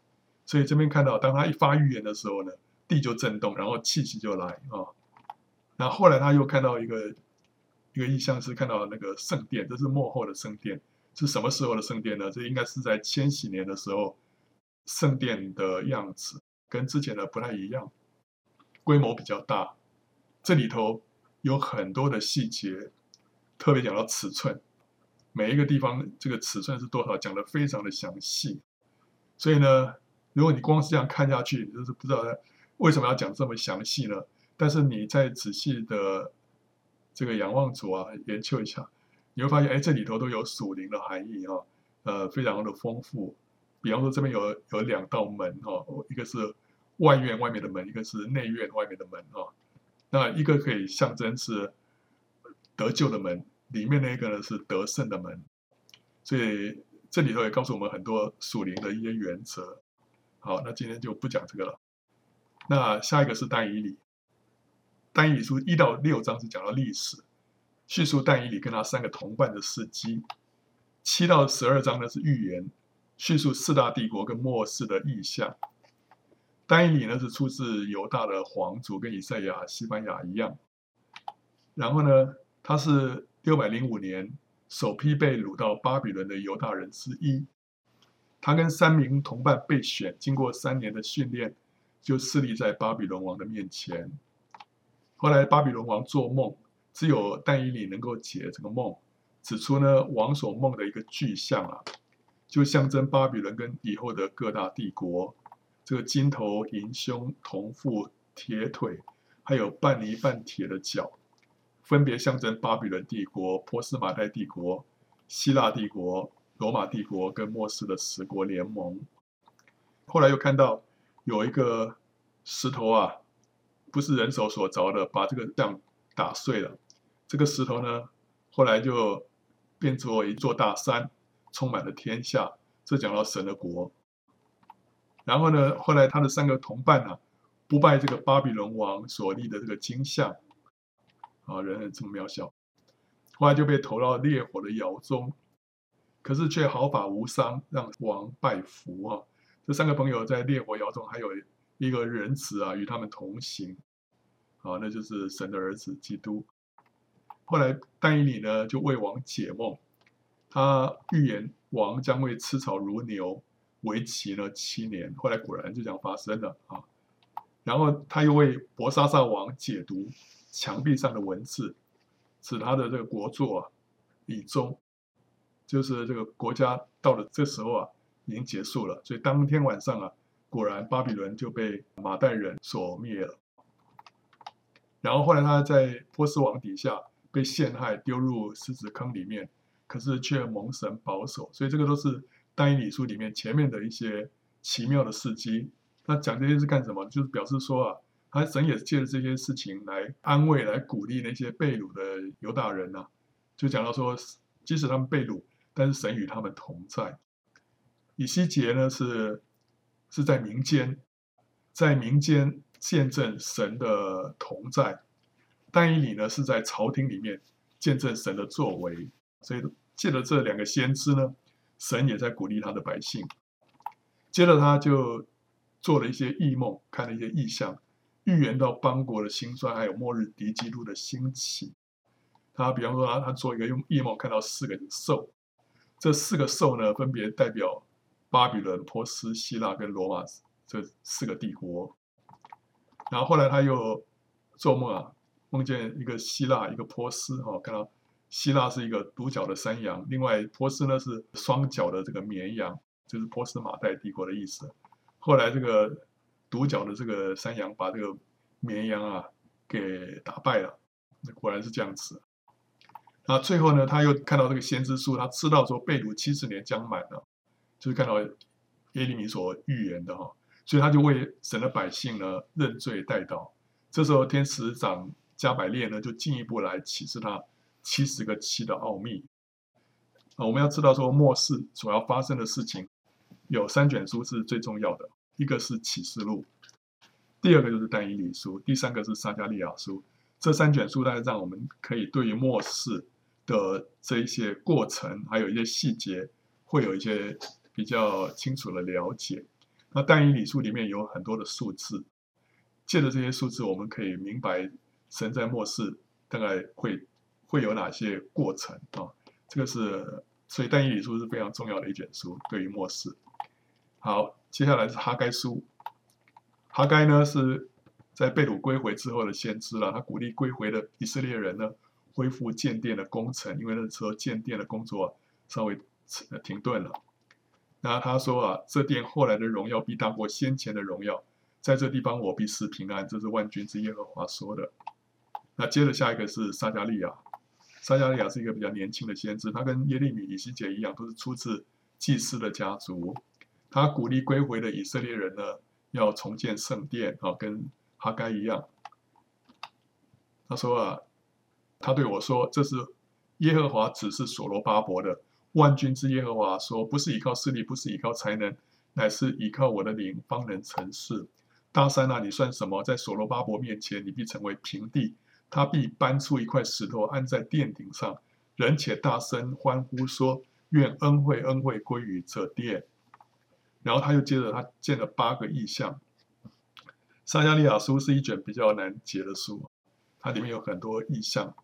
所以这边看到，当他一发预言的时候呢，地就震动，然后气息就来啊。那后来他又看到一个。一个意象是看到那个圣殿，这是幕后的圣殿，是什么时候的圣殿呢？这应该是在千禧年的时候，圣殿的样子跟之前的不太一样，规模比较大，这里头有很多的细节，特别讲到尺寸，每一个地方这个尺寸是多少，讲得非常的详细。所以呢，如果你光是这样看下去，就是不知道为什么要讲这么详细呢？但是你再仔细的这个仰望主啊，研究一下，你会发现，哎，这里头都有属灵的含义哈、呃，非常的丰富。比方说，这边有有两道门、哦，一个是外院外面的门，一个是内院外面的门。哦那一个可以象征是得救的门，里面那个呢是得胜的门，所以这里头也告诉我们很多属灵的一些原则。好，那今天就不讲这个了。那下一个是但以理，但以理书一到六章是讲到历史，叙述但以理跟他三个同伴的事迹；七到十二章呢是预言，叙述四大帝国跟末世的异象。但以理呢是出自犹大的皇族，跟以赛亚、西班牙一样。然后呢，他是六百零五年首批被掳到巴比伦的犹大人之一。他跟三名同伴被选，经过三年的训练，就侍立在巴比伦王的面前。后来巴比伦王做梦，只有但以理能够解这个梦，指出呢王所梦的一个具象啊，就象征巴比伦跟以后的各大帝国。这个金头银胸铜腹铁腿，还有半泥半铁的脚，分别象征巴比伦帝国、波斯马代帝国、希腊帝国、罗马帝国跟末世的十国联盟。后来又看到有一个石头啊，不是人手所凿的，把这个像打碎了。这个石头呢，后来就变作一座大山，充满了天下。这讲到神的国。然后呢，后来他的三个同伴呢、啊，不拜这个巴比伦王所立的这个金像，啊，人很这么渺小，后来就被投到烈火的窑中，可是却毫发无伤，让王拜服啊。这三个朋友在烈火窑中，还有一个仁慈啊，与他们同行，啊，那就是神的儿子基督。后来丹以里呢，就为王解梦，他预言王将会吃草如牛。为期了七年，后来果然就这样发生了啊。然后他又为博沙撒王解读墙壁上的文字，使他的这个国祚啊以终，就是这个国家到了这时候啊已经结束了。所以当天晚上啊，果然巴比伦就被马代人所灭了。然后后来他在波斯王底下被陷害，丢入狮子坑里面，可是却蒙神保守。所以这个都是。但以理书里面前面的一些奇妙的事迹，那讲这些是干什么？就是表示说啊，他神也借着这些事情来安慰、来鼓励那些被掳的犹大人呐、就讲到说，即使他们被掳，但是神与他们同在。以西结呢是是在民间，在民间见证神的同在；但以理呢是在朝廷里面见证神的作为。所以借着这两个先知呢。神也在鼓励他的百姓，接着他就做了一些异梦，看了一些异象，预言到邦国的兴衰，还有末日敌基督的兴起。他比方说，他他做一个用异梦，看到四个兽，这四个兽呢，分别代表巴比伦、波斯、希腊跟罗马这四个帝国。然后后来他又做梦啊，梦见一个希腊，一个波斯，哈，看到。希腊是一个独角的山羊，另外波斯呢是双脚的这个绵羊，就是波斯马代帝国的意思。后来这个独角的这个山羊把这个绵羊啊给打败了，那果然是这样子。那最后呢，他又看到这个先知书，他知道说被掳七十年将满了，就是看到耶利米所预言的哈，所以他就为神的百姓呢认罪代祷。这时候天使长加百列呢就进一步来启示他。七十个七的奥秘啊，我们要知道说末世所要发生的事情，有三卷书是最重要的，一个是启示录，第二个就是但以理书，第三个是撒迦利亚书。这三卷书，大概让我们可以对于末世的这一些过程，还有一些细节，会有一些比较清楚的了解。那但以理书里面有很多的数字，借着这些数字，我们可以明白神在末世大概会。会有哪些过程啊？这个是，所以但以理书是非常重要的一卷书，对于末世。好，接下来是哈该书。哈该呢是在被掳归回之后的先知了，他鼓励归回的以色列人呢，恢复建殿的工程，因为那时候建殿的工作稍微停顿了。那他说啊，这殿后来的荣耀必大过先前的荣耀，在这地方我必是平安，这是万军之耶和华说的。那接着下一个是撒迦利亚，撒迦利亚是一个比较年轻的先知，他跟耶利米、以西结一样，都是出自祭司的家族。他鼓励归回的以色列人呢，要重建圣殿啊，跟哈该一样。他说啊，他对我说：“这是耶和华指示所罗巴伯的。万军之耶和华说，不是依靠势力，不是依靠才能，乃是依靠我的灵，方能成事。大山啊，你算什么？在所罗巴伯面前，你必成为平地。他必搬出一块石头，安在殿顶上。人且大声欢呼说：愿恩惠恩惠归于这殿。然后他又接着，他建了八个意象。”撒迦利亚书是一卷比较难解的书，它里面有很多意象。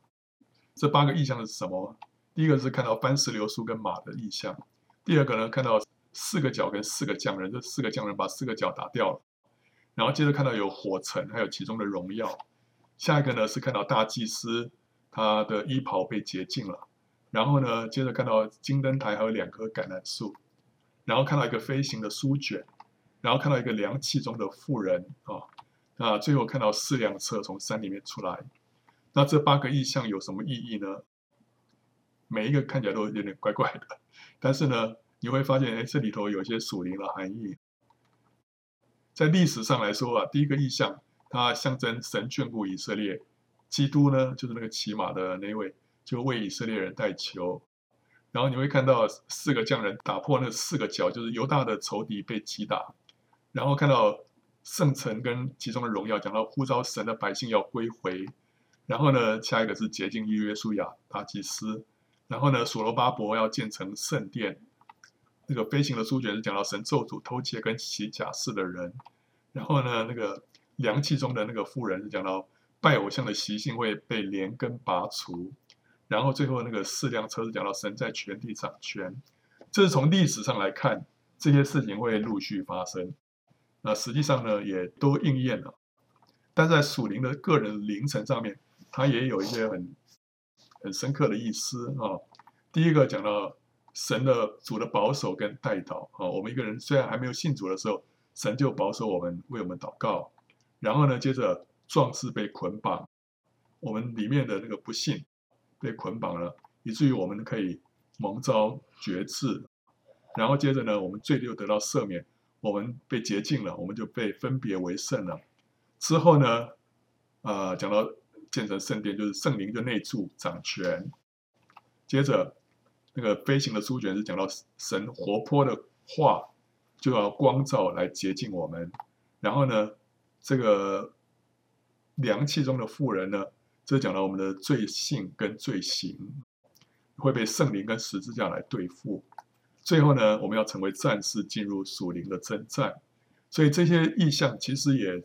这八个意象是什么？第一个是看到番石榴树跟马的意象，第二个呢，看到四个角跟四个匠人，这四个匠人把四个角打掉了。然后接着看到有火城，还有其中的荣耀。下一个呢是看到大祭司他的衣袍被洁净了。然后呢，接着看到金灯台还有两棵橄榄树，然后看到一个飞行的书卷。然后看到一个凉气中的妇人啊，那最后看到四辆车从山里面出来。那这八个意象有什么意义呢？每一个看起来都有点怪怪的，但是呢，你会发现，哎，这里头有一些属灵的含义。在历史上来说啊，第一个意象它象征神眷顾以色列，基督呢就是那个骑马的那位，就为以色列人代求。然后你会看到四个匠人打破那四个角，就是犹大的仇敌被击打。然后看到圣城跟其中的荣耀，讲到呼召神的百姓要归回。然后呢，下一个是洁净约书亚大祭司。然后呢，所罗巴伯要建成圣殿。那个飞行的书卷是讲到神咒诅偷窃跟行假释的人。然后呢，那个量器中的那个妇人是讲到拜偶像的习性会被连根拔除。然后最后那个四辆车是讲到神在全地掌权。这是从历史上来看，这些事情会陆续发生。那实际上呢，也都应验了，但在属灵的个人灵程上面，它也有一些很很深刻的意思啊。第一个讲到神的主的保守跟代祷啊，我们一个人虽然还没有信主的时候，神就保守我们，为我们祷告。然后呢，接着壮士被捆绑，我们里面的那个不信被捆绑了，以至于我们可以蒙召绝志。然后接着呢，我们罪就得到赦免。我们被洁净了，我们就被分别为圣了。之后呢，呃，讲到建成圣殿，就是圣灵就内住掌权。接着，那个飞行的书卷是讲到神活泼的话就要光照来洁净我们。然后呢，这个量器中的妇人呢，这讲到我们的罪性跟罪行会被圣灵跟十字架来对付。最后呢，我们要成为战士，进入属灵的征战。所以这些意象其实也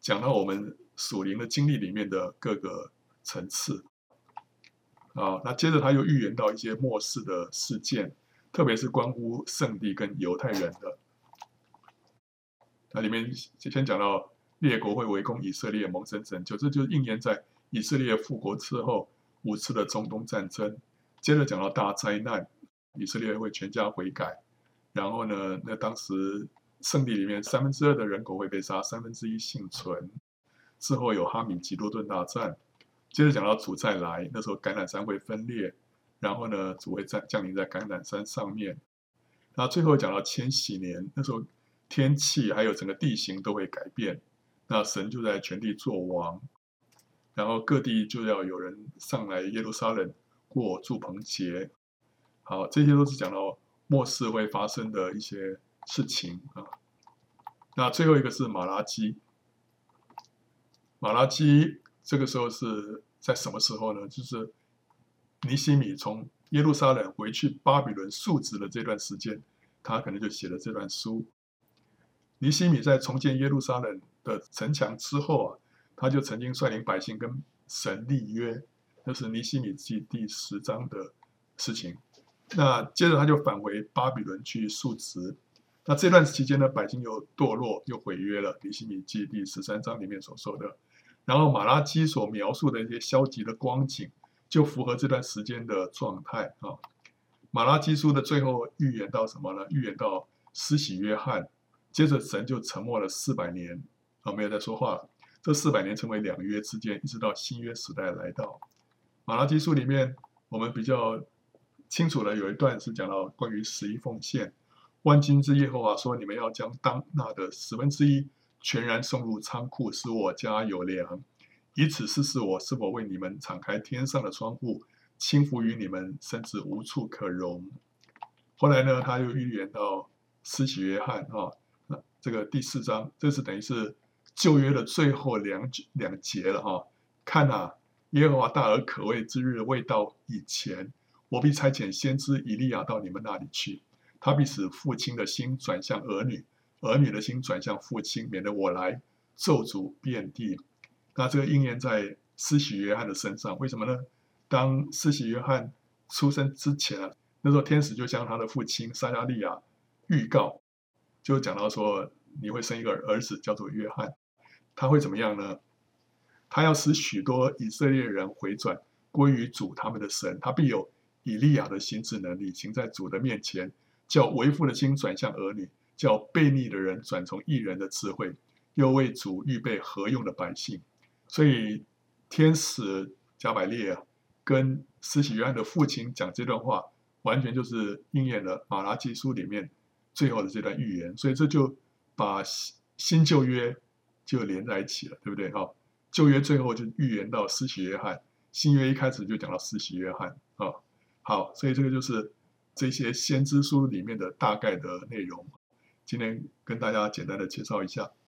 讲到我们属灵的经历里面的各个层次。啊，那接着他又预言到一些末世的事件，特别是关乎圣地跟犹太人的。那里面先讲到列国会围攻以色列，蒙神拯救，这就应验在以色列复国之后五次的中东战争。接着讲到大灾难。以色列会全家悔改，然后呢，那当时圣地里面三分之二的人口会被杀，三分之一幸存。之后有哈米吉多顿大战，接着讲到主再来，那时候橄榄山会分裂，然后呢，主会降降临在橄榄山上面。然后最后讲到千禧年，那时候天气还有整个地形都会改变，那神就在全地作王，然后各地就要有人上来耶路撒冷过住棚节。好，这些都是讲到末世会发生的一些事情啊。那最后一个是马拉基，马拉基这个时候是在什么时候呢？就是尼西米从耶路撒冷回去巴比伦述职的这段时间，他可能就写了这段书。尼西米在重建耶路撒冷的城墙之后啊，他就曾经率领百姓跟神立约，那是尼西米记第十章的事情。那接着他就返回巴比伦去述职，那这段期间呢，百姓又堕落，又毁约了。尼西米记第十三章里面所说的，然后马拉基所描述的一些消极的光景，就符合这段时间的状态啊。马拉基书的最后预言到什么呢？预言到施洗约翰，接着神就沉默了四百年啊，没有再说话了。这四百年成为两约之间，一直到新约时代来到。马拉基书里面，我们比较清楚的有一段是讲到关于十一奉献。万军之耶和华说：“你们要将当纳的十分之一全然送入仓库，使我家有粮，以此试试我是否为你们敞开天上的窗户，倾福于你们，甚至无处可容。”后来呢，他又预言到施洗约翰啊，那这个第四章，这是等于是旧约的最后两两节了哈。看啊，耶和华大而可畏之日未到以前，我必差遣先知以利亚到你们那里去。他必使父亲的心转向儿女，儿女的心转向父亲，免得我来咒诅遍地。那这个应验在施洗约翰的身上，为什么呢？当施洗约翰出生之前啊，那时候天使就向他的父亲撒加利亚预告，就讲到说你会生一个儿子，叫做约翰。他会怎么样呢？他要使许多以色列人回转归于主他们的神，他必有以利亚的心智能力，行在主的面前。叫为父的心转向儿女，叫悖逆的人转从异人的智慧，又为主预备合用的百姓。所以天使加百列啊，跟施洗约翰的父亲讲这段话，完全就是应验了马拉基书里面最后的这段预言。所以这就把新旧约就连在一起了，对不对？哈，旧约最后就预言到施洗约翰，新约一开始就讲到施洗约翰啊。好，所以这个就是。这些先知书里面的大概的内容，今天跟大家简单的介绍一下。